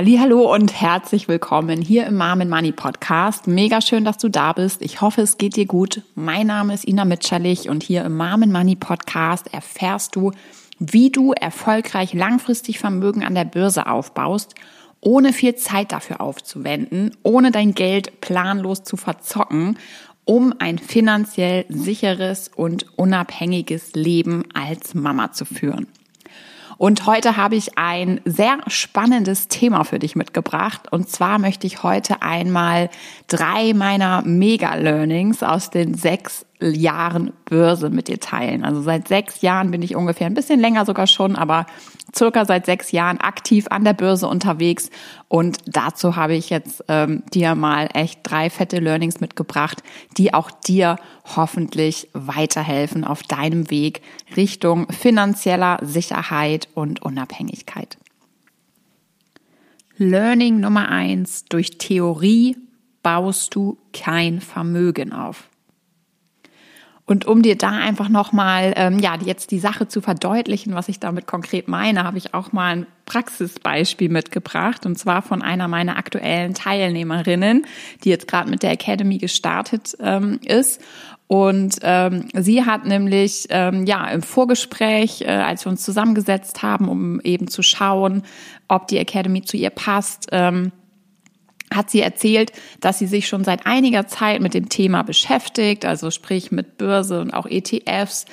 Hallo und herzlich willkommen hier im and Money Podcast. Mega schön, dass du da bist. Ich hoffe, es geht dir gut. Mein Name ist Ina Mitscherlich und hier im and Money Podcast erfährst du, wie du erfolgreich langfristig Vermögen an der Börse aufbaust, ohne viel Zeit dafür aufzuwenden, ohne dein Geld planlos zu verzocken, um ein finanziell sicheres und unabhängiges Leben als Mama zu führen. Und heute habe ich ein sehr spannendes Thema für dich mitgebracht. Und zwar möchte ich heute einmal drei meiner Mega-Learnings aus den sechs Jahren Börse mit dir teilen. Also seit sechs Jahren bin ich ungefähr ein bisschen länger sogar schon, aber circa seit sechs Jahren aktiv an der Börse unterwegs. Und dazu habe ich jetzt ähm, dir mal echt drei fette Learnings mitgebracht, die auch dir hoffentlich weiterhelfen auf deinem Weg Richtung finanzieller Sicherheit und Unabhängigkeit. Learning Nummer eins. Durch Theorie baust du kein Vermögen auf. Und um dir da einfach nochmal, ähm, ja, jetzt die Sache zu verdeutlichen, was ich damit konkret meine, habe ich auch mal ein Praxisbeispiel mitgebracht. Und zwar von einer meiner aktuellen Teilnehmerinnen, die jetzt gerade mit der Academy gestartet ähm, ist. Und ähm, sie hat nämlich ähm, ja im Vorgespräch, äh, als wir uns zusammengesetzt haben, um eben zu schauen, ob die Academy zu ihr passt, ähm, hat sie erzählt, dass sie sich schon seit einiger Zeit mit dem Thema beschäftigt, also sprich mit Börse und auch ETFs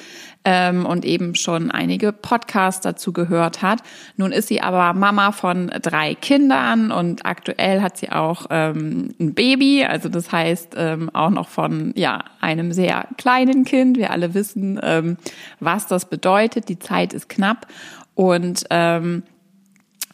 ähm, und eben schon einige Podcasts dazu gehört hat. Nun ist sie aber Mama von drei Kindern und aktuell hat sie auch ähm, ein Baby, also das heißt ähm, auch noch von ja einem sehr kleinen Kind. Wir alle wissen, ähm, was das bedeutet. Die Zeit ist knapp und ähm,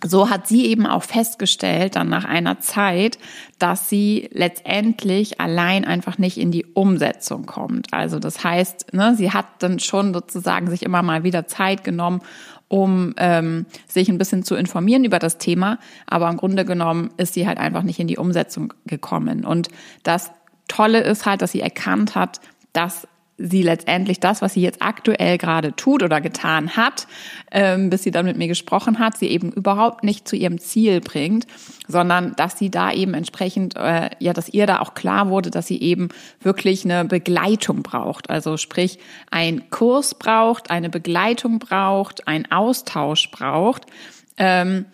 so hat sie eben auch festgestellt, dann nach einer Zeit, dass sie letztendlich allein einfach nicht in die Umsetzung kommt. Also das heißt, ne, sie hat dann schon sozusagen sich immer mal wieder Zeit genommen, um ähm, sich ein bisschen zu informieren über das Thema, aber im Grunde genommen ist sie halt einfach nicht in die Umsetzung gekommen. Und das Tolle ist halt, dass sie erkannt hat, dass sie letztendlich das, was sie jetzt aktuell gerade tut oder getan hat, ähm, bis sie dann mit mir gesprochen hat, sie eben überhaupt nicht zu ihrem Ziel bringt, sondern dass sie da eben entsprechend, äh, ja, dass ihr da auch klar wurde, dass sie eben wirklich eine Begleitung braucht. Also sprich, ein Kurs braucht, eine Begleitung braucht, ein Austausch braucht, ähm,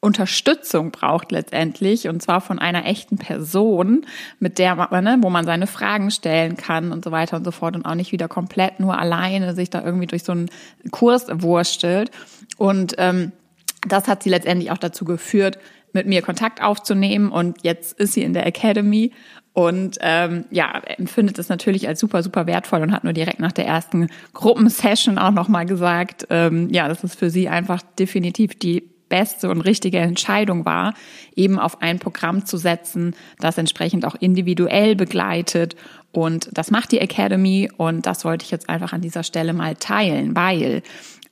Unterstützung braucht letztendlich und zwar von einer echten Person, mit der man, ne, wo man seine Fragen stellen kann und so weiter und so fort und auch nicht wieder komplett nur alleine sich da irgendwie durch so einen Kurs wurstelt. Und ähm, das hat sie letztendlich auch dazu geführt, mit mir Kontakt aufzunehmen und jetzt ist sie in der Academy und ähm, ja, empfindet es natürlich als super, super wertvoll und hat nur direkt nach der ersten Gruppensession auch nochmal gesagt, ähm, ja, das ist für sie einfach definitiv die beste und richtige Entscheidung war, eben auf ein Programm zu setzen, das entsprechend auch individuell begleitet. Und das macht die Academy und das wollte ich jetzt einfach an dieser Stelle mal teilen, weil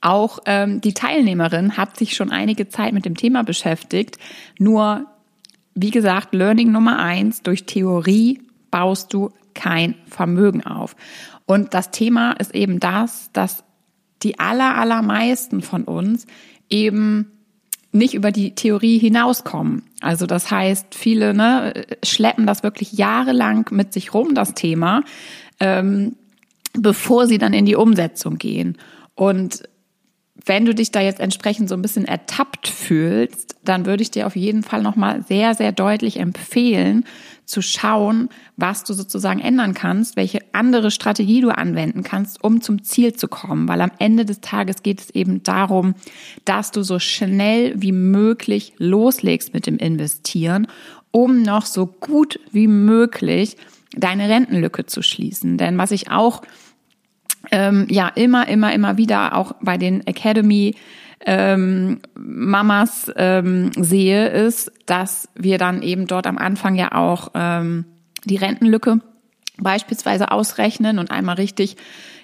auch ähm, die Teilnehmerin hat sich schon einige Zeit mit dem Thema beschäftigt. Nur, wie gesagt, Learning Nummer eins, durch Theorie baust du kein Vermögen auf. Und das Thema ist eben das, dass die aller, allermeisten von uns eben nicht über die Theorie hinauskommen. Also das heißt, viele ne, schleppen das wirklich jahrelang mit sich rum, das Thema, ähm, bevor sie dann in die Umsetzung gehen. Und wenn du dich da jetzt entsprechend so ein bisschen ertappt fühlst, dann würde ich dir auf jeden Fall nochmal sehr, sehr deutlich empfehlen, zu schauen, was du sozusagen ändern kannst, welche andere Strategie du anwenden kannst, um zum Ziel zu kommen. Weil am Ende des Tages geht es eben darum, dass du so schnell wie möglich loslegst mit dem Investieren, um noch so gut wie möglich deine Rentenlücke zu schließen. Denn was ich auch ähm, ja immer, immer, immer wieder auch bei den Academy ähm, Mamas ähm, sehe, ist, dass wir dann eben dort am Anfang ja auch ähm, die Rentenlücke beispielsweise ausrechnen und einmal richtig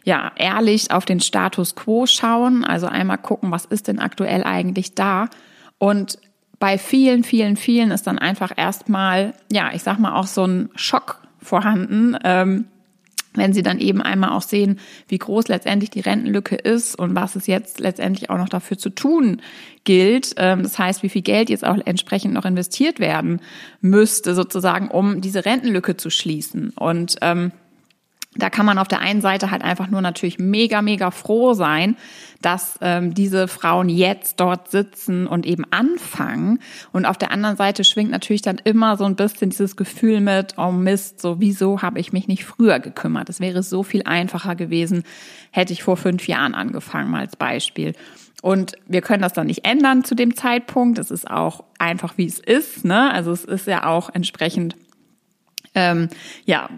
ja ehrlich auf den Status quo schauen, also einmal gucken, was ist denn aktuell eigentlich da? Und bei vielen, vielen, vielen ist dann einfach erstmal, ja, ich sag mal auch so ein Schock vorhanden, ähm, wenn sie dann eben einmal auch sehen, wie groß letztendlich die Rentenlücke ist und was es jetzt letztendlich auch noch dafür zu tun gilt. Ähm, das heißt, wie viel Geld jetzt auch entsprechend noch investiert werden müsste, sozusagen, um diese Rentenlücke zu schließen. Und ähm, da kann man auf der einen Seite halt einfach nur natürlich mega, mega froh sein, dass ähm, diese Frauen jetzt dort sitzen und eben anfangen. Und auf der anderen Seite schwingt natürlich dann immer so ein bisschen dieses Gefühl mit, oh Mist, so wieso habe ich mich nicht früher gekümmert? Es wäre so viel einfacher gewesen, hätte ich vor fünf Jahren angefangen, mal als Beispiel. Und wir können das dann nicht ändern zu dem Zeitpunkt. Es ist auch einfach, wie es ist. Ne? Also es ist ja auch entsprechend ähm, ja,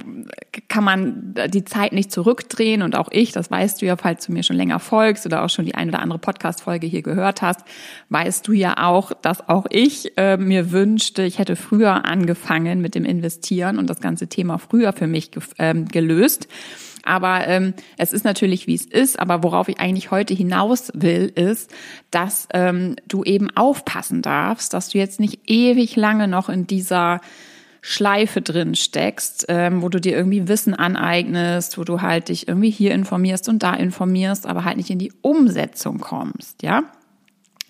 kann man die Zeit nicht zurückdrehen und auch ich, das weißt du ja, falls du mir schon länger folgst oder auch schon die eine oder andere Podcast-Folge hier gehört hast, weißt du ja auch, dass auch ich äh, mir wünschte, ich hätte früher angefangen mit dem Investieren und das ganze Thema früher für mich ähm, gelöst. Aber ähm, es ist natürlich, wie es ist. Aber worauf ich eigentlich heute hinaus will, ist, dass ähm, du eben aufpassen darfst, dass du jetzt nicht ewig lange noch in dieser Schleife drin steckst, ähm, wo du dir irgendwie Wissen aneignest, wo du halt dich irgendwie hier informierst und da informierst, aber halt nicht in die Umsetzung kommst, ja?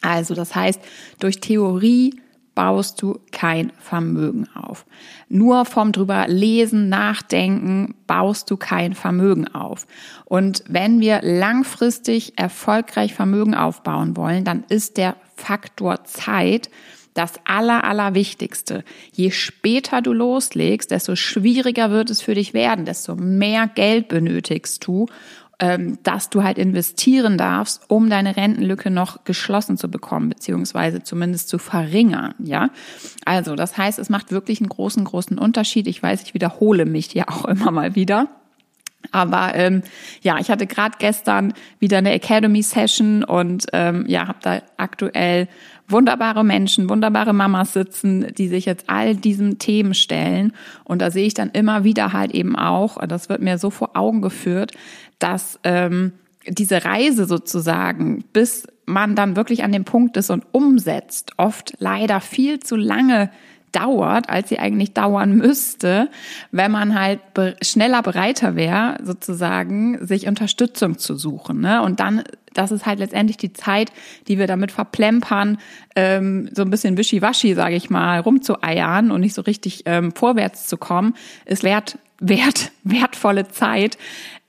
Also das heißt, durch Theorie baust du kein Vermögen auf. Nur vom drüber lesen, nachdenken baust du kein Vermögen auf. Und wenn wir langfristig erfolgreich Vermögen aufbauen wollen, dann ist der Faktor Zeit das Aller, Allerwichtigste. Je später du loslegst, desto schwieriger wird es für dich werden, desto mehr Geld benötigst du, ähm, dass du halt investieren darfst, um deine Rentenlücke noch geschlossen zu bekommen, beziehungsweise zumindest zu verringern, ja. Also, das heißt, es macht wirklich einen großen, großen Unterschied. Ich weiß, ich wiederhole mich ja auch immer mal wieder. Aber ähm, ja, ich hatte gerade gestern wieder eine Academy Session und ähm, ja, habe da aktuell wunderbare Menschen, wunderbare Mamas sitzen, die sich jetzt all diesen Themen stellen. Und da sehe ich dann immer wieder halt eben auch, das wird mir so vor Augen geführt, dass ähm, diese Reise sozusagen, bis man dann wirklich an dem Punkt ist und umsetzt, oft leider viel zu lange dauert, als sie eigentlich dauern müsste, wenn man halt schneller bereiter wäre, sozusagen, sich Unterstützung zu suchen. Ne? Und dann, das ist halt letztendlich die Zeit, die wir damit verplempern, ähm, so ein bisschen wischiwaschi, sage ich mal, rumzueiern und nicht so richtig ähm, vorwärts zu kommen, ist wert, wert, wertvolle Zeit,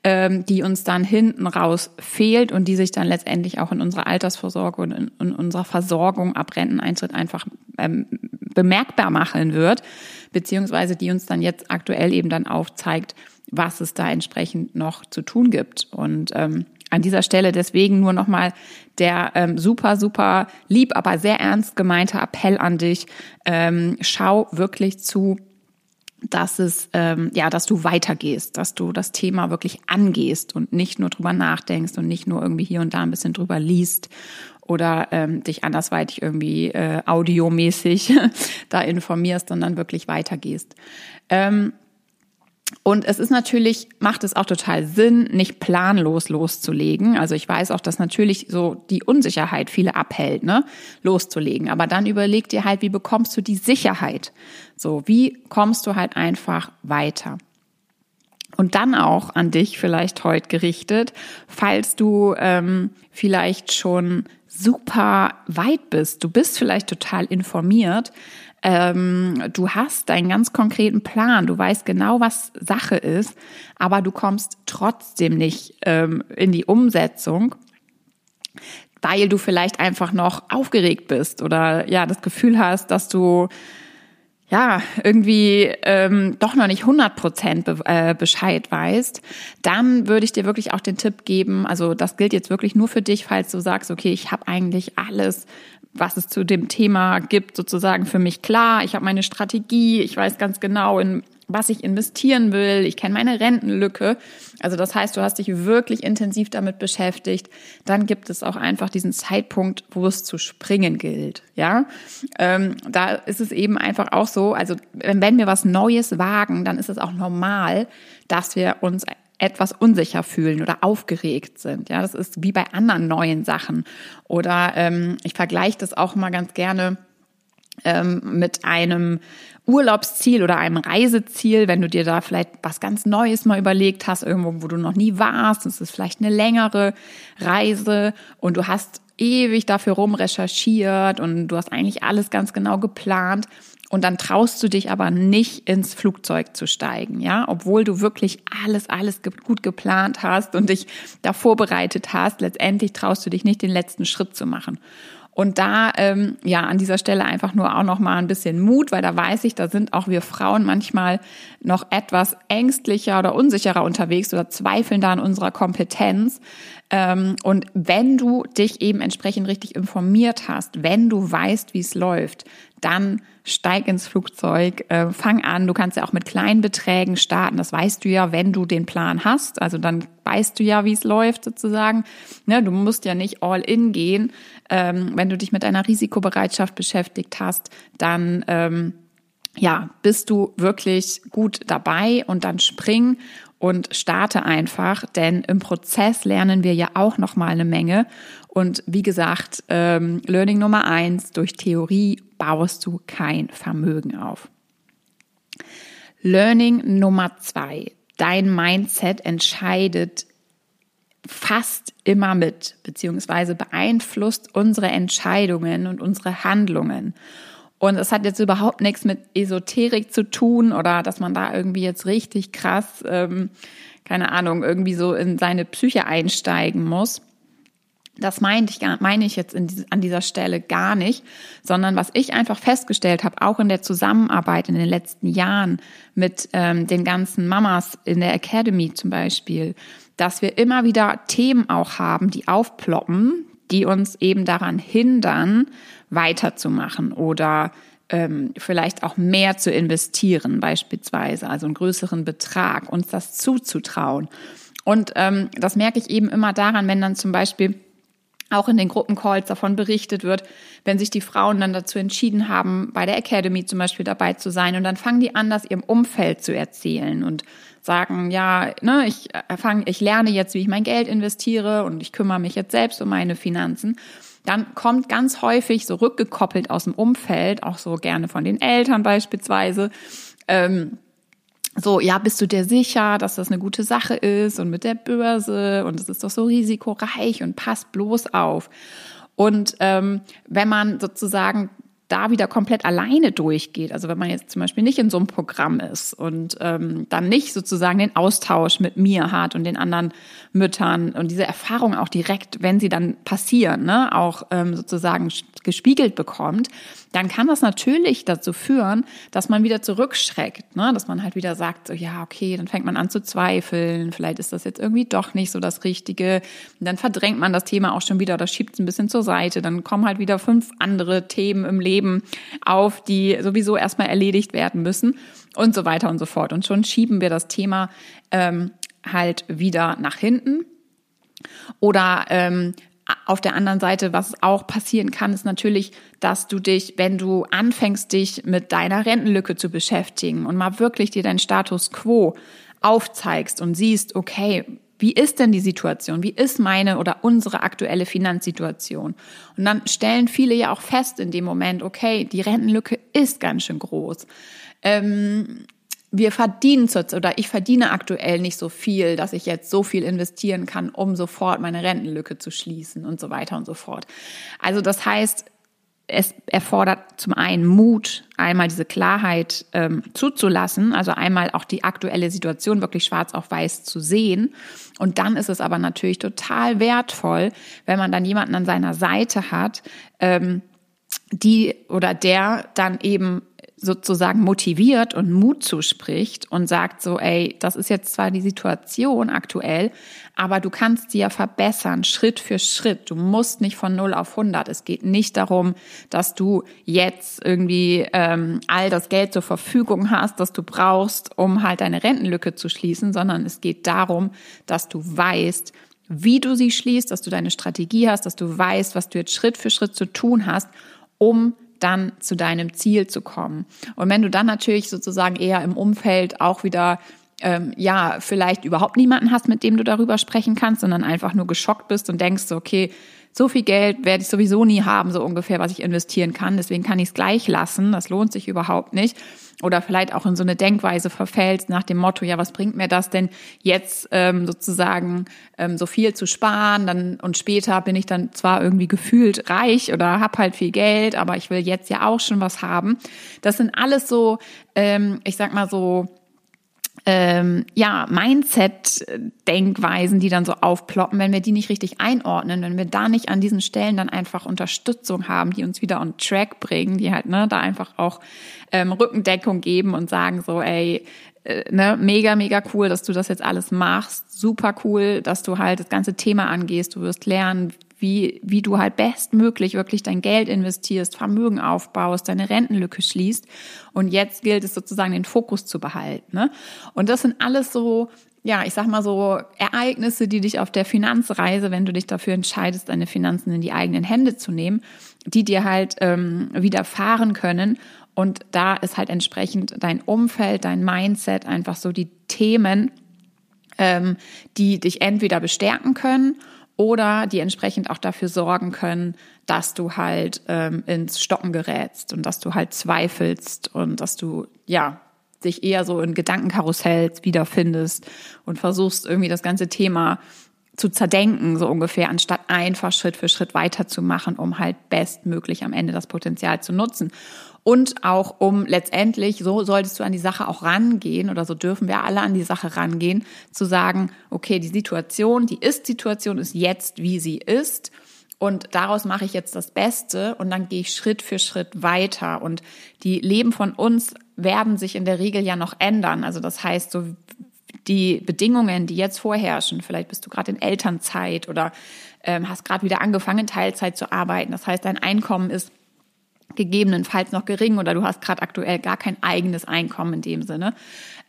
ähm, die uns dann hinten raus fehlt und die sich dann letztendlich auch in unserer Altersvorsorge und in, in unserer Versorgung ab Renteneintritt einfach ähm, bemerkbar machen wird, beziehungsweise die uns dann jetzt aktuell eben dann aufzeigt, was es da entsprechend noch zu tun gibt. Und ähm, an dieser Stelle deswegen nur nochmal der ähm, super, super lieb, aber sehr ernst gemeinte Appell an dich. Ähm, schau wirklich zu, dass es ähm, ja, dass du weitergehst, dass du das Thema wirklich angehst und nicht nur drüber nachdenkst und nicht nur irgendwie hier und da ein bisschen drüber liest oder ähm, dich andersweitig irgendwie äh, audiomäßig da informierst, sondern wirklich weitergehst. Ähm, und es ist natürlich, macht es auch total Sinn, nicht planlos loszulegen. Also ich weiß auch, dass natürlich so die Unsicherheit viele abhält, ne, loszulegen. Aber dann überleg dir halt, wie bekommst du die Sicherheit? So, wie kommst du halt einfach weiter? Und dann auch an dich vielleicht heute gerichtet, falls du ähm, vielleicht schon super weit bist. Du bist vielleicht total informiert, ähm, du hast deinen ganz konkreten Plan, du weißt genau, was Sache ist, aber du kommst trotzdem nicht ähm, in die Umsetzung, weil du vielleicht einfach noch aufgeregt bist oder ja das Gefühl hast, dass du ja, irgendwie ähm, doch noch nicht 100 Prozent be äh, Bescheid weißt, dann würde ich dir wirklich auch den Tipp geben, also das gilt jetzt wirklich nur für dich, falls du sagst, okay, ich habe eigentlich alles was es zu dem Thema gibt, sozusagen für mich klar. Ich habe meine Strategie, ich weiß ganz genau, in was ich investieren will, ich kenne meine Rentenlücke. Also das heißt, du hast dich wirklich intensiv damit beschäftigt. Dann gibt es auch einfach diesen Zeitpunkt, wo es zu springen gilt. Ja, ähm, da ist es eben einfach auch so. Also wenn wir was Neues wagen, dann ist es auch normal, dass wir uns etwas unsicher fühlen oder aufgeregt sind. Ja, das ist wie bei anderen neuen Sachen. Oder ähm, ich vergleiche das auch mal ganz gerne ähm, mit einem Urlaubsziel oder einem Reiseziel, wenn du dir da vielleicht was ganz Neues mal überlegt hast, irgendwo, wo du noch nie warst, es ist vielleicht eine längere Reise und du hast ewig dafür rum recherchiert und du hast eigentlich alles ganz genau geplant und dann traust du dich aber nicht ins Flugzeug zu steigen, ja, obwohl du wirklich alles, alles gut geplant hast und dich da vorbereitet hast. Letztendlich traust du dich nicht, den letzten Schritt zu machen. Und da, ähm, ja, an dieser Stelle einfach nur auch noch mal ein bisschen Mut, weil da weiß ich, da sind auch wir Frauen manchmal noch etwas ängstlicher oder unsicherer unterwegs oder zweifeln da an unserer Kompetenz. Ähm, und wenn du dich eben entsprechend richtig informiert hast, wenn du weißt, wie es läuft, dann steig ins Flugzeug, äh, fang an. Du kannst ja auch mit kleinen Beträgen starten. Das weißt du ja, wenn du den Plan hast. Also dann weißt du ja, wie es läuft sozusagen. Ne, du musst ja nicht all in gehen. Ähm, wenn du dich mit deiner Risikobereitschaft beschäftigt hast, dann ähm, ja, bist du wirklich gut dabei und dann spring und starte einfach, denn im Prozess lernen wir ja auch noch mal eine Menge. Und wie gesagt, ähm, Learning Nummer eins: Durch Theorie baust du kein Vermögen auf. Learning Nummer zwei: Dein Mindset entscheidet fast immer mit, beziehungsweise beeinflusst unsere Entscheidungen und unsere Handlungen. Und es hat jetzt überhaupt nichts mit Esoterik zu tun oder dass man da irgendwie jetzt richtig krass, ähm, keine Ahnung, irgendwie so in seine Psyche einsteigen muss. Das meine ich, meine ich jetzt in, an dieser Stelle gar nicht, sondern was ich einfach festgestellt habe, auch in der Zusammenarbeit in den letzten Jahren mit ähm, den ganzen Mamas in der Academy zum Beispiel, dass wir immer wieder Themen auch haben, die aufploppen, die uns eben daran hindern, weiterzumachen oder ähm, vielleicht auch mehr zu investieren, beispielsweise, also einen größeren Betrag, uns das zuzutrauen. Und ähm, das merke ich eben immer daran, wenn dann zum Beispiel auch in den Gruppencalls davon berichtet wird, wenn sich die Frauen dann dazu entschieden haben, bei der Academy zum Beispiel dabei zu sein und dann fangen die an, das ihrem Umfeld zu erzählen und sagen, ja, ne, ich äh, fange, ich lerne jetzt, wie ich mein Geld investiere und ich kümmere mich jetzt selbst um meine Finanzen dann kommt ganz häufig so rückgekoppelt aus dem Umfeld, auch so gerne von den Eltern beispielsweise, ähm, so, ja, bist du dir sicher, dass das eine gute Sache ist und mit der Börse und es ist doch so risikoreich und passt bloß auf. Und ähm, wenn man sozusagen da wieder komplett alleine durchgeht. Also wenn man jetzt zum Beispiel nicht in so einem Programm ist und ähm, dann nicht sozusagen den Austausch mit mir hat und den anderen Müttern und diese Erfahrung auch direkt, wenn sie dann passieren, ne, auch ähm, sozusagen gespiegelt bekommt, dann kann das natürlich dazu führen, dass man wieder zurückschreckt, ne? dass man halt wieder sagt, so, ja, okay, dann fängt man an zu zweifeln, vielleicht ist das jetzt irgendwie doch nicht so das Richtige. Und dann verdrängt man das Thema auch schon wieder oder schiebt es ein bisschen zur Seite. Dann kommen halt wieder fünf andere Themen im Leben auf, die sowieso erstmal erledigt werden müssen und so weiter und so fort. Und schon schieben wir das Thema ähm, halt wieder nach hinten. Oder ähm, auf der anderen Seite, was auch passieren kann, ist natürlich, dass du dich, wenn du anfängst, dich mit deiner Rentenlücke zu beschäftigen und mal wirklich dir deinen Status quo aufzeigst und siehst, okay, wie ist denn die Situation? Wie ist meine oder unsere aktuelle Finanzsituation? Und dann stellen viele ja auch fest in dem Moment, okay, die Rentenlücke ist ganz schön groß. Ähm, wir verdienen oder ich verdiene aktuell nicht so viel, dass ich jetzt so viel investieren kann, um sofort meine Rentenlücke zu schließen und so weiter und so fort. Also das heißt, es erfordert zum einen Mut, einmal diese Klarheit ähm, zuzulassen, also einmal auch die aktuelle Situation wirklich schwarz auf weiß zu sehen. Und dann ist es aber natürlich total wertvoll, wenn man dann jemanden an seiner Seite hat, ähm, die oder der dann eben sozusagen motiviert und Mut zuspricht und sagt so, ey, das ist jetzt zwar die Situation aktuell, aber du kannst sie ja verbessern, Schritt für Schritt. Du musst nicht von 0 auf 100. Es geht nicht darum, dass du jetzt irgendwie ähm, all das Geld zur Verfügung hast, das du brauchst, um halt deine Rentenlücke zu schließen, sondern es geht darum, dass du weißt, wie du sie schließt, dass du deine Strategie hast, dass du weißt, was du jetzt Schritt für Schritt zu tun hast, um dann zu deinem Ziel zu kommen. Und wenn du dann natürlich sozusagen eher im Umfeld auch wieder ähm, ja, vielleicht überhaupt niemanden hast, mit dem du darüber sprechen kannst, sondern einfach nur geschockt bist und denkst, okay, so viel Geld werde ich sowieso nie haben, so ungefähr, was ich investieren kann. Deswegen kann ich es gleich lassen. Das lohnt sich überhaupt nicht. Oder vielleicht auch in so eine Denkweise verfällst nach dem Motto, ja, was bringt mir das denn jetzt ähm, sozusagen ähm, so viel zu sparen? Dann und später bin ich dann zwar irgendwie gefühlt reich oder hab halt viel Geld, aber ich will jetzt ja auch schon was haben. Das sind alles so, ähm, ich sag mal so ähm, ja, Mindset-Denkweisen, die dann so aufploppen, wenn wir die nicht richtig einordnen, wenn wir da nicht an diesen Stellen dann einfach Unterstützung haben, die uns wieder on track bringen, die halt ne, da einfach auch ähm, Rückendeckung geben und sagen so, ey, äh, ne, mega, mega cool, dass du das jetzt alles machst. Super cool, dass du halt das ganze Thema angehst. Du wirst lernen, wie, wie du halt bestmöglich wirklich dein Geld investierst, Vermögen aufbaust, deine Rentenlücke schließt. Und jetzt gilt es sozusagen den Fokus zu behalten. Ne? Und das sind alles so, ja, ich sag mal so Ereignisse, die dich auf der Finanzreise, wenn du dich dafür entscheidest, deine Finanzen in die eigenen Hände zu nehmen, die dir halt ähm, widerfahren können. Und da ist halt entsprechend dein Umfeld, dein Mindset, einfach so die Themen, ähm, die dich entweder bestärken können oder die entsprechend auch dafür sorgen können, dass du halt ähm, ins Stocken gerätst und dass du halt zweifelst und dass du ja dich eher so in Gedankenkarussells wiederfindest und versuchst irgendwie das ganze Thema zu zerdenken, so ungefähr, anstatt einfach Schritt für Schritt weiterzumachen, um halt bestmöglich am Ende das Potenzial zu nutzen und auch um letztendlich, so solltest du an die Sache auch rangehen oder so dürfen wir alle an die Sache rangehen, zu sagen, okay, die Situation, die Ist-Situation ist jetzt, wie sie ist und daraus mache ich jetzt das Beste und dann gehe ich Schritt für Schritt weiter und die Leben von uns werden sich in der Regel ja noch ändern. Also das heißt, so die Bedingungen, die jetzt vorherrschen, vielleicht bist du gerade in Elternzeit oder ähm, hast gerade wieder angefangen, Teilzeit zu arbeiten. Das heißt, dein Einkommen ist gegebenenfalls noch gering oder du hast gerade aktuell gar kein eigenes Einkommen in dem Sinne.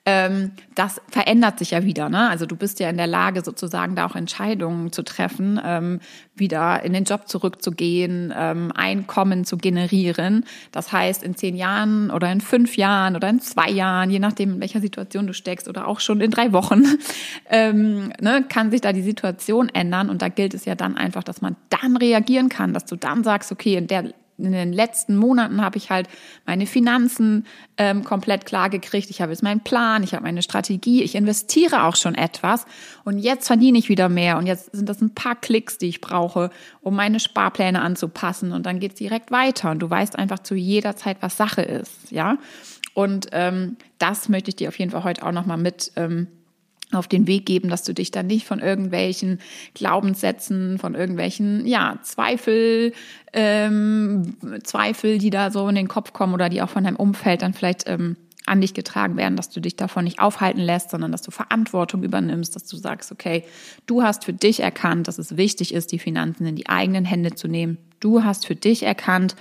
Ähm, das verändert sich ja wieder. Ne? Also du bist ja in der Lage, sozusagen da auch Entscheidungen zu treffen, ähm, wieder in den Job zurückzugehen, ähm, Einkommen zu generieren. Das heißt, in zehn Jahren oder in fünf Jahren oder in zwei Jahren, je nachdem, in welcher Situation du steckst oder auch schon in drei Wochen, ne, kann sich da die Situation ändern. Und da gilt es ja dann einfach, dass man dann reagieren kann, dass du dann sagst, okay, in der in den letzten Monaten habe ich halt meine Finanzen ähm, komplett klar gekriegt. Ich habe jetzt meinen Plan, ich habe meine Strategie, ich investiere auch schon etwas und jetzt verdiene ich wieder mehr und jetzt sind das ein paar Klicks, die ich brauche, um meine Sparpläne anzupassen und dann geht es direkt weiter und du weißt einfach zu jeder Zeit, was Sache ist, ja. Und ähm, das möchte ich dir auf jeden Fall heute auch nochmal mit ähm, auf den Weg geben, dass du dich dann nicht von irgendwelchen Glaubenssätzen, von irgendwelchen ja Zweifel, ähm, Zweifel, die da so in den Kopf kommen oder die auch von deinem Umfeld dann vielleicht ähm, an dich getragen werden, dass du dich davon nicht aufhalten lässt, sondern dass du Verantwortung übernimmst, dass du sagst, okay, du hast für dich erkannt, dass es wichtig ist, die Finanzen in die eigenen Hände zu nehmen. Du hast für dich erkannt,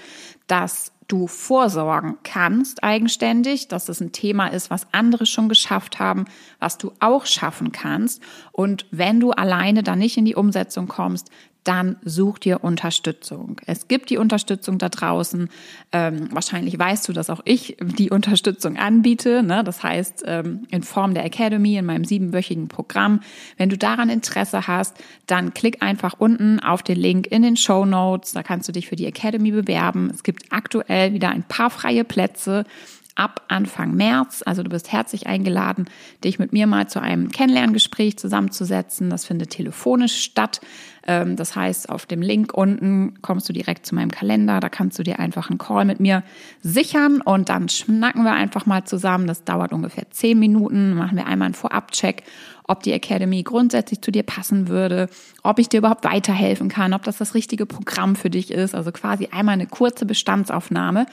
dass du vorsorgen kannst eigenständig, dass es ein Thema ist, was andere schon geschafft haben, was du auch schaffen kannst. Und wenn du alleine da nicht in die Umsetzung kommst, dann such dir Unterstützung. Es gibt die Unterstützung da draußen. Ähm, wahrscheinlich weißt du, dass auch ich die Unterstützung anbiete. Ne? Das heißt, ähm, in Form der Academy, in meinem siebenwöchigen Programm. Wenn du daran Interesse hast, dann klick einfach unten auf den Link in den Show Notes. Da kannst du dich für die Academy bewerben. Es gibt aktuell wieder ein paar freie Plätze ab Anfang März. Also du bist herzlich eingeladen, dich mit mir mal zu einem Kennenlerngespräch zusammenzusetzen. Das findet telefonisch statt. Ähm, das heißt, auf dem Link unten kommst du direkt zu meinem Kalender. Da kannst du dir einfach einen Call mit mir sichern und dann schnacken wir einfach mal zusammen. Das dauert ungefähr zehn Minuten. Machen wir einmal einen Vorabcheck ob die Academy grundsätzlich zu dir passen würde, ob ich dir überhaupt weiterhelfen kann, ob das das richtige Programm für dich ist. Also quasi einmal eine kurze Bestandsaufnahme.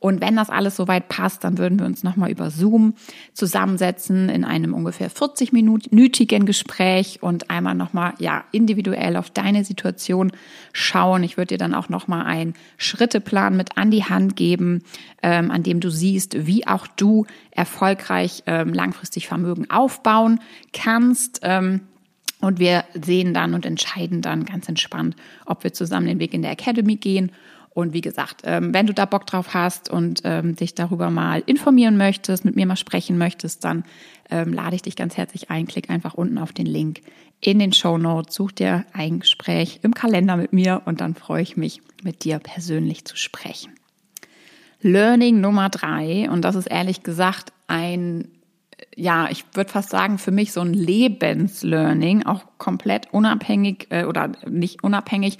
Und wenn das alles soweit passt, dann würden wir uns nochmal über Zoom zusammensetzen in einem ungefähr 40-minütigen Gespräch und einmal nochmal, ja, individuell auf deine Situation schauen. Ich würde dir dann auch nochmal einen Schritteplan mit an die Hand geben, ähm, an dem du siehst, wie auch du erfolgreich ähm, langfristig Vermögen aufbauen kannst. Ähm, und wir sehen dann und entscheiden dann ganz entspannt, ob wir zusammen den Weg in der Academy gehen Und wie gesagt, ähm, wenn du da Bock drauf hast und ähm, dich darüber mal informieren möchtest, mit mir mal sprechen möchtest, dann ähm, lade ich dich ganz herzlich ein. Klick einfach unten auf den Link in den Show Notes, such dir ein Gespräch im Kalender mit mir und dann freue ich mich, mit dir persönlich zu sprechen. Learning Nummer drei, und das ist ehrlich gesagt ein, ja, ich würde fast sagen, für mich so ein Lebenslearning, auch komplett unabhängig äh, oder nicht unabhängig,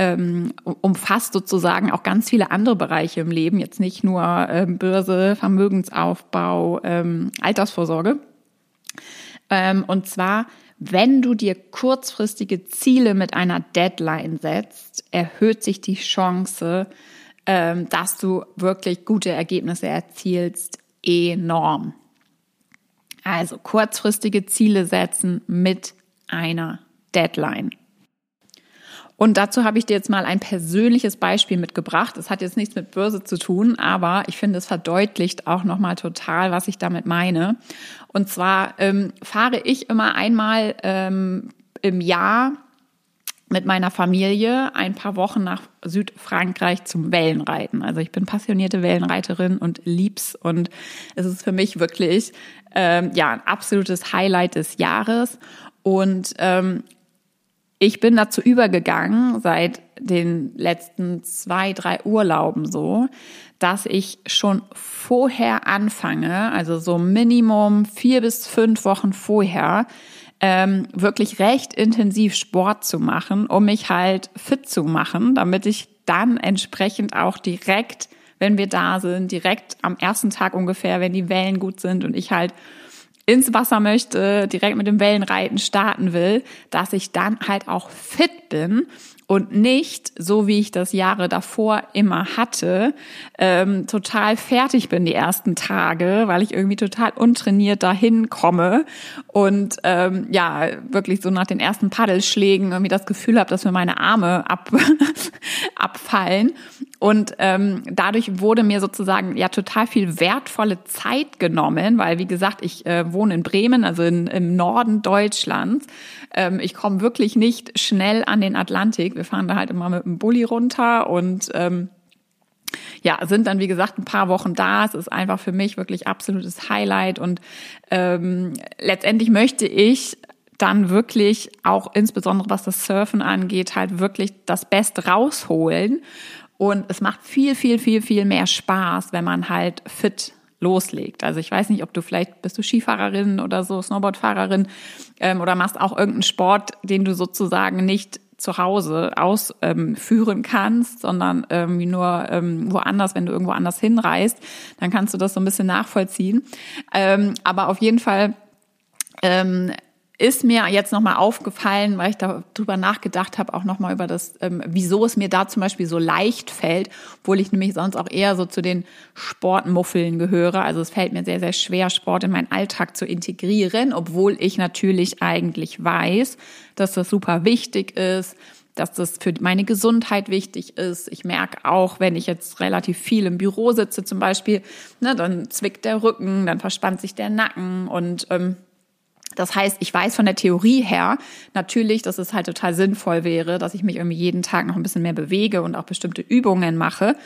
ähm, umfasst sozusagen auch ganz viele andere Bereiche im Leben, jetzt nicht nur ähm, Börse, Vermögensaufbau, ähm, Altersvorsorge. Ähm, und zwar, wenn du dir kurzfristige Ziele mit einer Deadline setzt, erhöht sich die Chance, ähm, dass du wirklich gute Ergebnisse erzielst, enorm. Also kurzfristige Ziele setzen mit einer Deadline. Und dazu habe ich dir jetzt mal ein persönliches Beispiel mitgebracht. Es hat jetzt nichts mit Börse zu tun, aber ich finde, es verdeutlicht auch nochmal total, was ich damit meine. Und zwar ähm, fahre ich immer einmal ähm, im Jahr mit meiner Familie ein paar Wochen nach Südfrankreich zum Wellenreiten. Also ich bin passionierte Wellenreiterin und lieb's und es ist für mich wirklich ähm, ja ein absolutes Highlight des Jahres. Und ähm, ich bin dazu übergegangen, seit den letzten zwei, drei Urlauben so, dass ich schon vorher anfange, also so Minimum vier bis fünf Wochen vorher, ähm, wirklich recht intensiv Sport zu machen, um mich halt fit zu machen, damit ich dann entsprechend auch direkt, wenn wir da sind, direkt am ersten Tag ungefähr, wenn die Wellen gut sind und ich halt ins Wasser möchte, direkt mit dem Wellenreiten starten will, dass ich dann halt auch fit bin und nicht, so wie ich das Jahre davor immer hatte, ähm, total fertig bin die ersten Tage, weil ich irgendwie total untrainiert dahin komme und ähm, ja, wirklich so nach den ersten Paddelschlägen irgendwie das Gefühl habe, dass mir meine Arme ab, abfallen. Und ähm, dadurch wurde mir sozusagen ja total viel wertvolle Zeit genommen, weil wie gesagt, ich äh, wohne in Bremen, also in, im Norden Deutschlands. Ähm, ich komme wirklich nicht schnell an den Atlantik. Wir fahren da halt immer mit dem Bulli runter und ähm, ja, sind dann wie gesagt ein paar Wochen da. Es ist einfach für mich wirklich absolutes Highlight und ähm, letztendlich möchte ich dann wirklich auch insbesondere was das Surfen angeht, halt wirklich das Beste rausholen und es macht viel, viel, viel, viel mehr Spaß, wenn man halt fit loslegt. Also ich weiß nicht, ob du vielleicht bist du Skifahrerin oder so, Snowboardfahrerin ähm, oder machst auch irgendeinen Sport, den du sozusagen nicht zu Hause ausführen ähm, kannst, sondern irgendwie nur ähm, woanders, wenn du irgendwo anders hinreist, dann kannst du das so ein bisschen nachvollziehen. Ähm, aber auf jeden Fall ähm, ist mir jetzt nochmal aufgefallen, weil ich darüber nachgedacht habe, auch nochmal über das, ähm, wieso es mir da zum Beispiel so leicht fällt, obwohl ich nämlich sonst auch eher so zu den Sportmuffeln gehöre. Also es fällt mir sehr, sehr schwer, Sport in meinen Alltag zu integrieren, obwohl ich natürlich eigentlich weiß, dass das super wichtig ist, dass das für meine Gesundheit wichtig ist. Ich merke auch, wenn ich jetzt relativ viel im Büro sitze zum Beispiel, ne, dann zwickt der Rücken, dann verspannt sich der Nacken und ähm, das heißt, ich weiß von der Theorie her natürlich, dass es halt total sinnvoll wäre, dass ich mich irgendwie jeden Tag noch ein bisschen mehr bewege und auch bestimmte Übungen mache.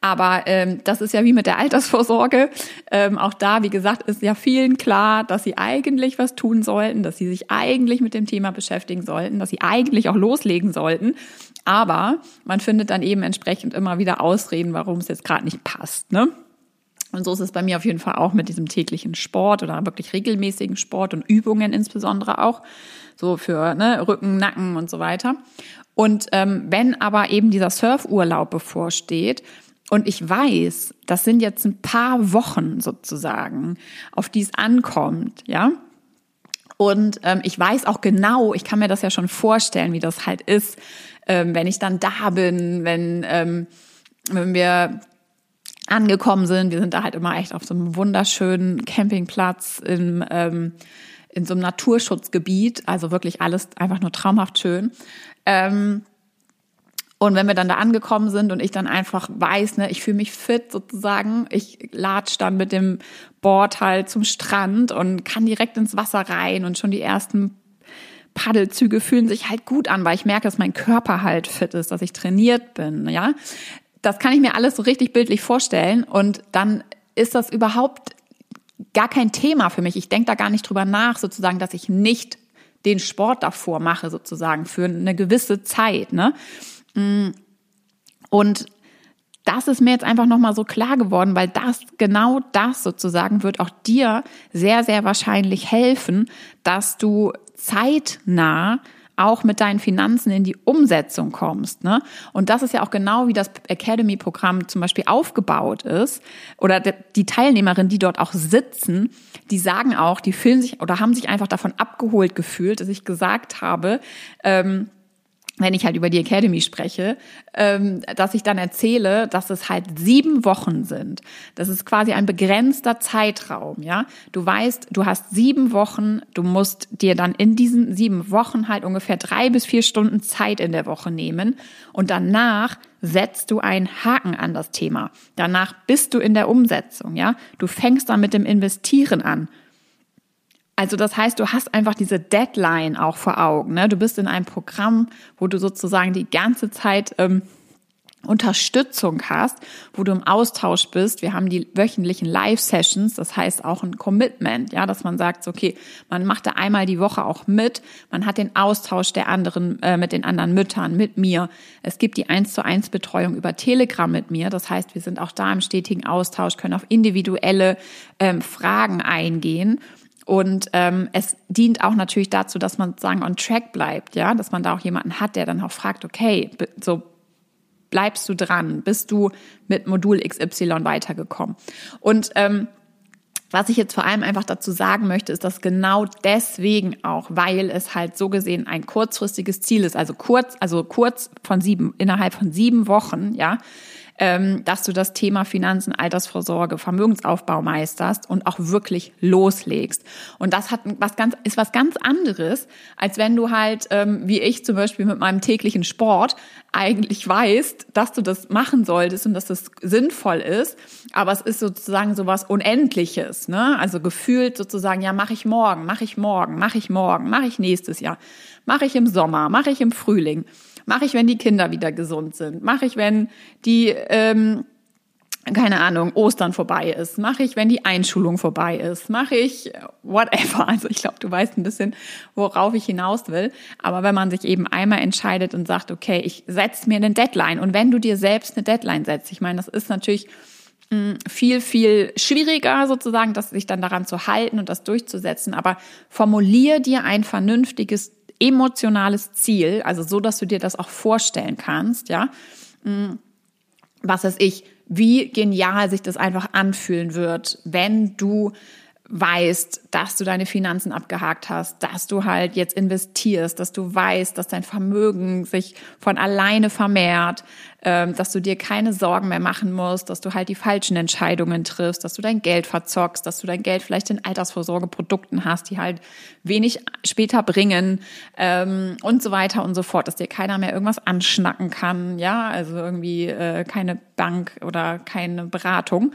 Aber ähm, das ist ja wie mit der Altersvorsorge. Ähm, auch da, wie gesagt, ist ja vielen klar, dass sie eigentlich was tun sollten, dass sie sich eigentlich mit dem Thema beschäftigen sollten, dass sie eigentlich auch loslegen sollten. Aber man findet dann eben entsprechend immer wieder Ausreden, warum es jetzt gerade nicht passt. Ne? Und so ist es bei mir auf jeden Fall auch mit diesem täglichen Sport oder wirklich regelmäßigen Sport und Übungen insbesondere auch, so für ne, Rücken, Nacken und so weiter. Und ähm, wenn aber eben dieser Surfurlaub bevorsteht und ich weiß, das sind jetzt ein paar Wochen sozusagen, auf die es ankommt, ja, und ähm, ich weiß auch genau, ich kann mir das ja schon vorstellen, wie das halt ist, ähm, wenn ich dann da bin, wenn, ähm, wenn wir angekommen sind. Wir sind da halt immer echt auf so einem wunderschönen Campingplatz in, ähm, in so einem Naturschutzgebiet. Also wirklich alles einfach nur traumhaft schön. Ähm, und wenn wir dann da angekommen sind und ich dann einfach weiß, ne, ich fühle mich fit sozusagen, ich latsch dann mit dem Board halt zum Strand und kann direkt ins Wasser rein und schon die ersten Paddelzüge fühlen sich halt gut an, weil ich merke, dass mein Körper halt fit ist, dass ich trainiert bin, ja das kann ich mir alles so richtig bildlich vorstellen und dann ist das überhaupt gar kein Thema für mich. Ich denke da gar nicht drüber nach, sozusagen, dass ich nicht den Sport davor mache, sozusagen, für eine gewisse Zeit. Ne? Und das ist mir jetzt einfach nochmal so klar geworden, weil das, genau das sozusagen wird auch dir sehr, sehr wahrscheinlich helfen, dass du zeitnah auch mit deinen Finanzen in die Umsetzung kommst. Ne? Und das ist ja auch genau wie das Academy-Programm zum Beispiel aufgebaut ist. Oder die Teilnehmerinnen, die dort auch sitzen, die sagen auch, die fühlen sich oder haben sich einfach davon abgeholt gefühlt, dass ich gesagt habe, ähm, wenn ich halt über die Academy spreche, ähm, dass ich dann erzähle, dass es halt sieben Wochen sind. Das ist quasi ein begrenzter Zeitraum, ja. Du weißt, du hast sieben Wochen, du musst dir dann in diesen sieben Wochen halt ungefähr drei bis vier Stunden Zeit in der Woche nehmen und danach setzt du einen Haken an das Thema. Danach bist du in der Umsetzung, ja. Du fängst dann mit dem Investieren an. Also das heißt, du hast einfach diese Deadline auch vor Augen. Ne? Du bist in einem Programm, wo du sozusagen die ganze Zeit ähm, Unterstützung hast, wo du im Austausch bist. Wir haben die wöchentlichen Live-Sessions, das heißt auch ein Commitment, ja, dass man sagt, okay, man macht da einmal die Woche auch mit, man hat den Austausch der anderen äh, mit den anderen Müttern, mit mir. Es gibt die eins zu eins Betreuung über Telegram mit mir, das heißt, wir sind auch da im stetigen Austausch, können auf individuelle ähm, Fragen eingehen und ähm, es dient auch natürlich dazu, dass man sagen on track bleibt, ja, dass man da auch jemanden hat, der dann auch fragt, okay, so bleibst du dran, bist du mit Modul XY weitergekommen. Und ähm, was ich jetzt vor allem einfach dazu sagen möchte, ist, dass genau deswegen auch, weil es halt so gesehen ein kurzfristiges Ziel ist, also kurz, also kurz von sieben, innerhalb von sieben Wochen, ja, ähm, dass du das Thema Finanzen, Altersvorsorge, Vermögensaufbau meisterst und auch wirklich loslegst. Und das hat was ganz, ist was ganz anderes, als wenn du halt, ähm, wie ich zum Beispiel mit meinem täglichen Sport, eigentlich weißt, dass du das machen solltest und dass das sinnvoll ist, aber es ist sozusagen sowas Unendliches, ne? Also gefühlt sozusagen, ja, mache ich morgen, mache ich morgen, mache ich morgen, mache ich nächstes Jahr, mache ich im Sommer, mache ich im Frühling. Mache ich, wenn die Kinder wieder gesund sind? Mache ich, wenn die, ähm, keine Ahnung, Ostern vorbei ist? Mache ich, wenn die Einschulung vorbei ist? Mache ich whatever? Also ich glaube, du weißt ein bisschen, worauf ich hinaus will. Aber wenn man sich eben einmal entscheidet und sagt, okay, ich setze mir eine Deadline. Und wenn du dir selbst eine Deadline setzt, ich meine, das ist natürlich hm, viel, viel schwieriger sozusagen, das sich dann daran zu halten und das durchzusetzen. Aber formulier dir ein vernünftiges emotionales Ziel, also so, dass du dir das auch vorstellen kannst, ja. Mm, was weiß ich, wie genial sich das einfach anfühlen wird, wenn du weißt, dass du deine Finanzen abgehakt hast, dass du halt jetzt investierst, dass du weißt, dass dein Vermögen sich von alleine vermehrt, ähm, dass du dir keine Sorgen mehr machen musst, dass du halt die falschen Entscheidungen triffst, dass du dein Geld verzockst, dass du dein Geld vielleicht in Altersvorsorgeprodukten hast, die halt wenig später bringen ähm, und so weiter und so fort, dass dir keiner mehr irgendwas anschnacken kann, ja, also irgendwie äh, keine Bank oder keine Beratung.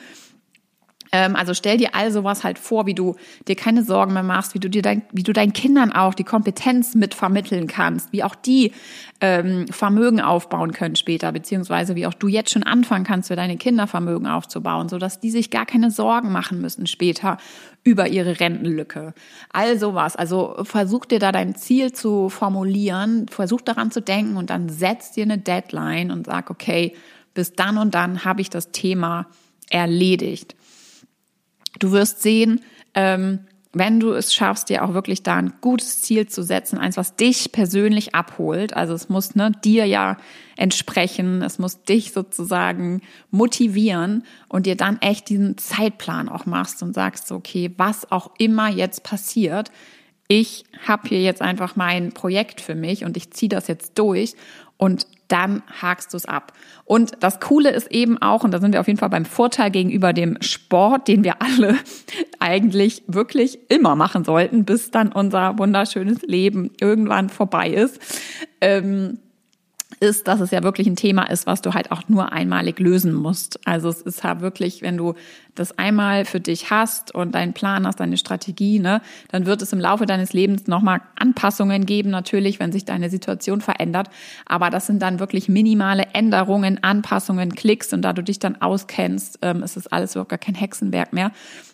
Ähm, also stell dir all sowas halt vor, wie du dir keine Sorgen mehr machst, wie du dir dein, wie du deinen Kindern auch die Kompetenz mit vermitteln kannst, wie auch die ähm, Vermögen aufbauen können später, beziehungsweise wie auch du jetzt schon anfangen kannst, für deine Kinder Vermögen aufzubauen, sodass die sich gar keine Sorgen machen müssen später über ihre Rentenlücke. All sowas. Also versuch dir da dein Ziel zu formulieren, versuch daran zu denken und dann setz dir eine Deadline und sag, okay, bis dann und dann habe ich das Thema erledigt. Du wirst sehen, ähm, wenn du es schaffst, dir auch wirklich da ein gutes Ziel zu setzen, eins, was dich persönlich abholt. Also es muss ne, dir ja entsprechen, es muss dich sozusagen motivieren und dir dann echt diesen Zeitplan auch machst und sagst, okay, was auch immer jetzt passiert, ich habe hier jetzt einfach mein Projekt für mich und ich ziehe das jetzt durch und dann hakst du es ab. Und das Coole ist eben auch, und da sind wir auf jeden Fall beim Vorteil gegenüber dem Sport, den wir alle eigentlich wirklich immer machen sollten, bis dann unser wunderschönes Leben irgendwann vorbei ist. Ähm, ist, dass es ja wirklich ein Thema ist, was du halt auch nur einmalig lösen musst. Also es ist halt wirklich, wenn du das einmal für dich hast und deinen Plan hast, deine Strategie, ne, dann wird es im Laufe deines Lebens nochmal Anpassungen geben, natürlich, wenn sich deine Situation verändert. Aber das sind dann wirklich minimale Änderungen, Anpassungen, Klicks und da du dich dann auskennst, ähm, ist es alles überhaupt gar kein Hexenwerk mehr.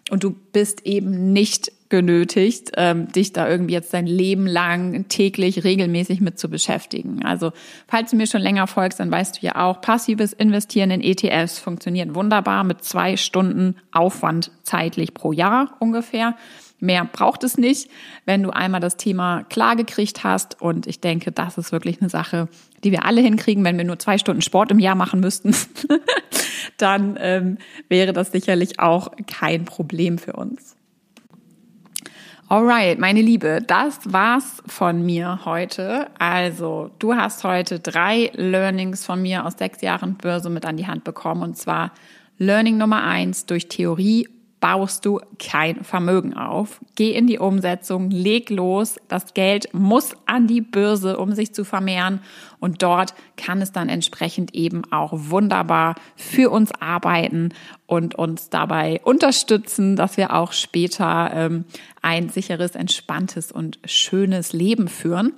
Und du bist eben nicht genötigt, ähm, dich da irgendwie jetzt dein Leben lang täglich regelmäßig mit zu beschäftigen. Also falls du mir schon länger folgst, dann weißt du ja auch, passives Investieren in ETFs funktioniert wunderbar mit zwei Stunden Aufwand zeitlich pro Jahr ungefähr. Mehr braucht es nicht, wenn du einmal das Thema klar gekriegt hast. Und ich denke, das ist wirklich eine Sache, die wir alle hinkriegen, wenn wir nur zwei Stunden Sport im Jahr machen müssten. dann ähm, wäre das sicherlich auch kein Problem für uns. Alright, meine Liebe, das war's von mir heute. Also, du hast heute drei Learnings von mir aus sechs Jahren Börse mit an die Hand bekommen. Und zwar Learning Nummer eins durch Theorie baust du kein Vermögen auf. Geh in die Umsetzung, leg los. Das Geld muss an die Börse, um sich zu vermehren. Und dort kann es dann entsprechend eben auch wunderbar für uns arbeiten und uns dabei unterstützen, dass wir auch später ähm, ein sicheres, entspanntes und schönes Leben führen.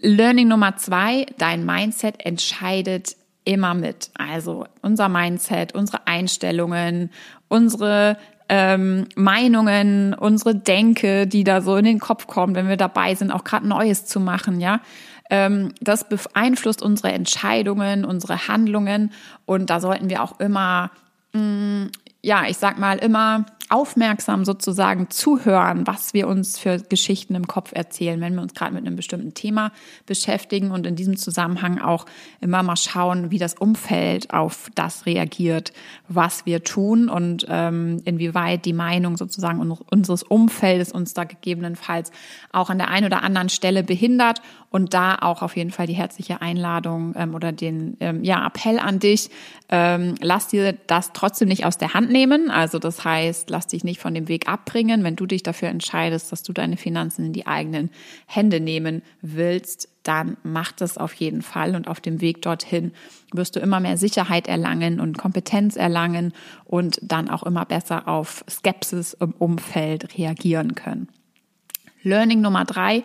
Learning Nummer zwei, dein Mindset entscheidet immer mit. Also unser Mindset, unsere Einstellungen, unsere ähm, Meinungen, unsere Denke, die da so in den Kopf kommen, wenn wir dabei sind, auch gerade Neues zu machen, ja. Ähm, das beeinflusst unsere Entscheidungen, unsere Handlungen und da sollten wir auch immer, mh, mm, ja, ich sag mal, immer aufmerksam sozusagen zuhören, was wir uns für Geschichten im Kopf erzählen, wenn wir uns gerade mit einem bestimmten Thema beschäftigen und in diesem Zusammenhang auch immer mal schauen, wie das Umfeld auf das reagiert, was wir tun und ähm, inwieweit die Meinung sozusagen unseres Umfeldes uns da gegebenenfalls auch an der einen oder anderen Stelle behindert und da auch auf jeden Fall die herzliche Einladung ähm, oder den ähm, ja, Appell an dich, ähm, lass dir das trotzdem nicht aus der Hand nehmen. Also das heißt, lass dich nicht von dem Weg abbringen. Wenn du dich dafür entscheidest, dass du deine Finanzen in die eigenen Hände nehmen willst, dann mach das auf jeden Fall. Und auf dem Weg dorthin wirst du immer mehr Sicherheit erlangen und Kompetenz erlangen und dann auch immer besser auf Skepsis im Umfeld reagieren können. Learning Nummer drei,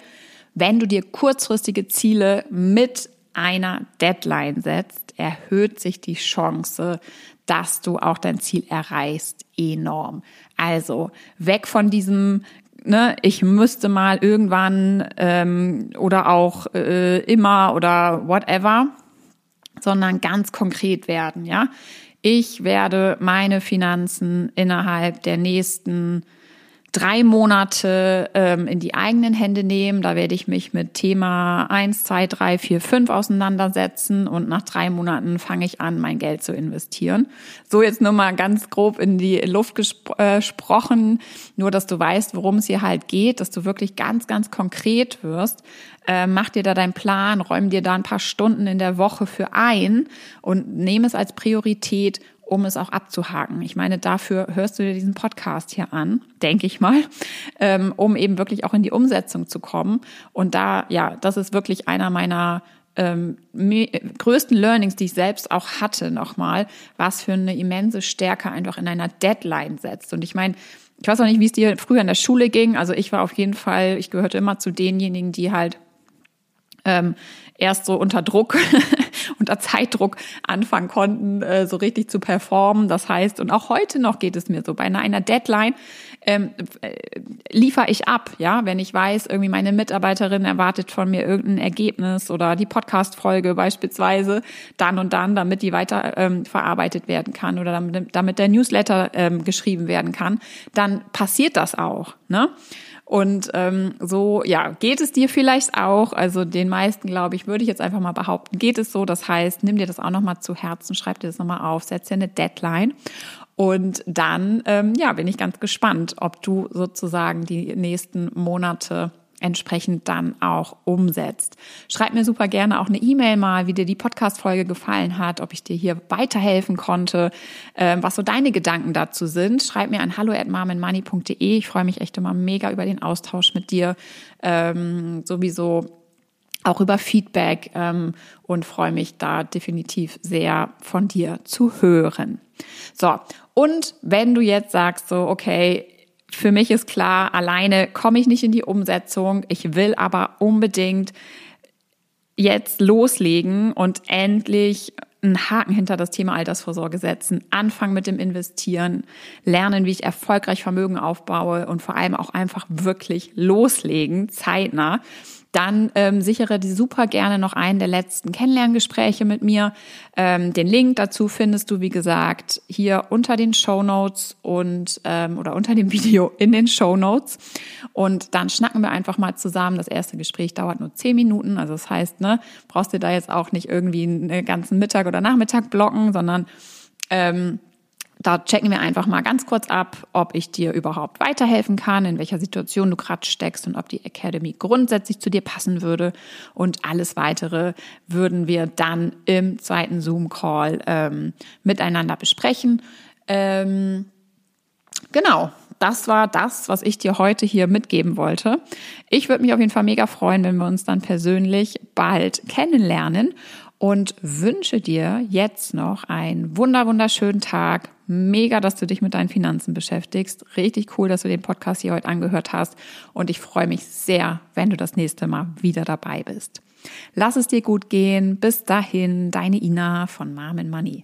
wenn du dir kurzfristige Ziele mit einer Deadline setzt, erhöht sich die Chance, dass du auch dein Ziel erreichst, enorm. Also weg von diesem Ne, ich müsste mal irgendwann ähm, oder auch äh, immer oder whatever, sondern ganz konkret werden, ja. Ich werde meine Finanzen innerhalb der nächsten drei Monate ähm, in die eigenen Hände nehmen. Da werde ich mich mit Thema eins, zwei, drei, vier, fünf auseinandersetzen und nach drei Monaten fange ich an, mein Geld zu investieren. So jetzt nur mal ganz grob in die Luft gespro äh, gesprochen, nur dass du weißt, worum es hier halt geht, dass du wirklich ganz, ganz konkret wirst. Äh, mach dir da deinen Plan, räum dir da ein paar Stunden in der Woche für ein und nehme es als Priorität um es auch abzuhaken. Ich meine, dafür hörst du dir diesen Podcast hier an, denke ich mal, ähm, um eben wirklich auch in die Umsetzung zu kommen. Und da, ja, das ist wirklich einer meiner ähm, größten Learnings, die ich selbst auch hatte, nochmal, was für eine immense Stärke einfach in einer Deadline setzt. Und ich meine, ich weiß auch nicht, wie es dir früher in der Schule ging. Also ich war auf jeden Fall, ich gehörte immer zu denjenigen, die halt ähm, erst so unter Druck, unter Zeitdruck anfangen konnten, äh, so richtig zu performen. Das heißt, und auch heute noch geht es mir so, bei einer, Deadline ähm, äh, liefere ich ab, ja, wenn ich weiß, irgendwie meine Mitarbeiterin erwartet von mir irgendein Ergebnis oder die Podcast-Folge beispielsweise dann und dann, damit die weiter ähm, verarbeitet werden kann oder damit, damit der Newsletter ähm, geschrieben werden kann, dann passiert das auch, ne? Und ähm, so, ja, geht es dir vielleicht auch. Also den meisten, glaube ich, würde ich jetzt einfach mal behaupten, geht es so. Das heißt, nimm dir das auch nochmal zu Herzen, schreib dir das nochmal auf, setz dir eine Deadline. Und dann, ähm, ja, bin ich ganz gespannt, ob du sozusagen die nächsten Monate entsprechend dann auch umsetzt. Schreib mir super gerne auch eine E-Mail mal, wie dir die Podcast-Folge gefallen hat, ob ich dir hier weiterhelfen konnte, äh, was so deine Gedanken dazu sind. Schreib mir an hallo at Ich freue mich echt immer mega über den Austausch mit dir. Ähm, sowieso auch über Feedback ähm, und freue mich da definitiv sehr von dir zu hören. So, und wenn du jetzt sagst so, okay, für mich ist klar, alleine komme ich nicht in die Umsetzung, ich will aber unbedingt jetzt loslegen und endlich einen Haken hinter das Thema Altersvorsorge setzen, anfangen mit dem Investieren, lernen, wie ich erfolgreich Vermögen aufbaue und vor allem auch einfach wirklich loslegen, zeitnah dann ähm, sichere die super gerne noch einen der letzten Kennenlerngespräche mit mir. Ähm, den Link dazu findest du, wie gesagt, hier unter den Show Notes und ähm, oder unter dem Video in den Show Notes. Und dann schnacken wir einfach mal zusammen. Das erste Gespräch dauert nur zehn Minuten. Also das heißt, ne, brauchst du da jetzt auch nicht irgendwie einen ganzen Mittag oder Nachmittag blocken, sondern ähm, da checken wir einfach mal ganz kurz ab, ob ich dir überhaupt weiterhelfen kann, in welcher Situation du gerade steckst und ob die Academy grundsätzlich zu dir passen würde. Und alles weitere würden wir dann im zweiten Zoom-Call ähm, miteinander besprechen. Ähm, genau, das war das, was ich dir heute hier mitgeben wollte. Ich würde mich auf jeden Fall mega freuen, wenn wir uns dann persönlich bald kennenlernen und wünsche dir jetzt noch einen wunder wunderschönen Tag. Mega, dass du dich mit deinen Finanzen beschäftigst. Richtig cool, dass du den Podcast hier heute angehört hast und ich freue mich sehr, wenn du das nächste Mal wieder dabei bist. Lass es dir gut gehen. Bis dahin, deine Ina von Mom Money.